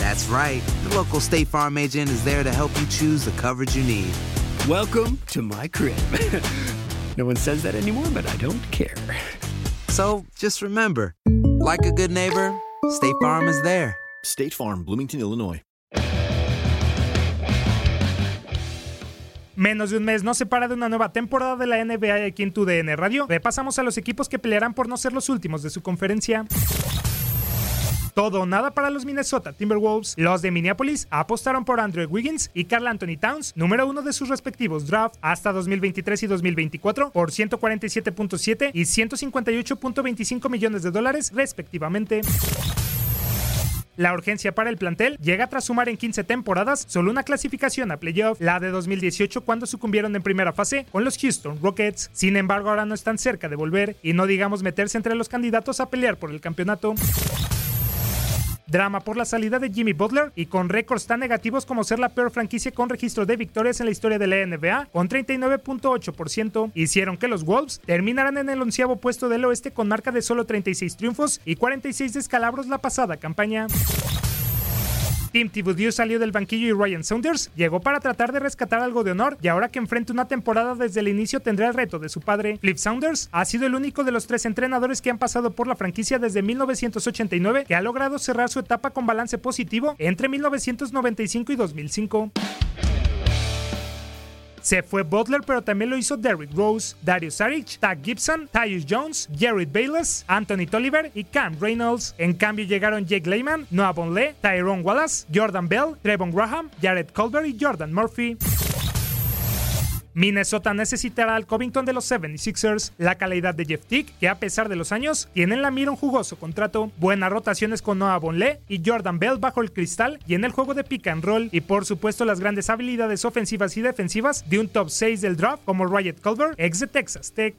That's right. The local State Farm agent is there to help you choose the coverage you need. Welcome to my crib. no one says that anymore, but I don't care. So just remember, like a good neighbor, State Farm is there. State Farm, Bloomington, Illinois. Menos de un mes nos separa de una nueva temporada de la NBA aquí en tu DN Radio. Repasamos a los equipos que pelearán por no ser los últimos de su conferencia. Todo o nada para los Minnesota Timberwolves. Los de Minneapolis apostaron por Andrew Wiggins y Carl Anthony Towns, número uno de sus respectivos draft hasta 2023 y 2024, por 147.7 y 158.25 millones de dólares, respectivamente. La urgencia para el plantel llega tras sumar en 15 temporadas solo una clasificación a playoff, la de 2018 cuando sucumbieron en primera fase con los Houston Rockets. Sin embargo, ahora no están cerca de volver y no digamos meterse entre los candidatos a pelear por el campeonato. Drama por la salida de Jimmy Butler y con récords tan negativos como ser la peor franquicia con registro de victorias en la historia de la NBA, con 39.8%, hicieron que los Wolves terminaran en el onceavo puesto del oeste con marca de solo 36 triunfos y 46 descalabros la pasada campaña. Tim Thibodeau salió del banquillo y Ryan Saunders llegó para tratar de rescatar algo de honor y ahora que enfrenta una temporada desde el inicio tendrá el reto de su padre. Flip Saunders ha sido el único de los tres entrenadores que han pasado por la franquicia desde 1989 que ha logrado cerrar su etapa con balance positivo entre 1995 y 2005. Se fue Butler, pero también lo hizo Derrick Rose, Darius Saric, Tag Gibson, Tyus Jones, Jared Bayless, Anthony Tolliver y Cam Reynolds. En cambio llegaron Jake Lehman, Noah Bonle, Tyrone Wallace, Jordan Bell, Trevon Graham, Jared Colbert y Jordan Murphy. Minnesota necesitará al Covington de los 76ers, la calidad de Jeff Tick, que a pesar de los años, tiene en la mira un jugoso contrato, buenas rotaciones con Noah Bonle y Jordan Bell bajo el cristal y en el juego de pick and roll, y por supuesto las grandes habilidades ofensivas y defensivas de un top 6 del draft como Riot Culver, ex de Texas Tech.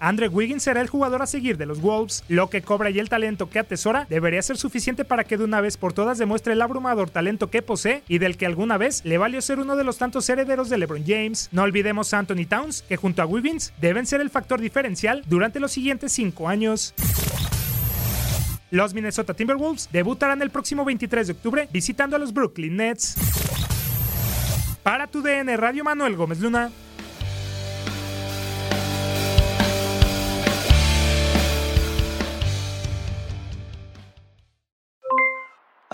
Andre Wiggins será el jugador a seguir de los Wolves. Lo que cobra y el talento que atesora debería ser suficiente para que de una vez por todas demuestre el abrumador talento que posee y del que alguna vez le valió ser uno de los tantos herederos de LeBron James. No olvidemos a Anthony Towns, que junto a Wiggins deben ser el factor diferencial durante los siguientes cinco años. Los Minnesota Timberwolves debutarán el próximo 23 de octubre visitando a los Brooklyn Nets. Para tu DN Radio Manuel Gómez Luna.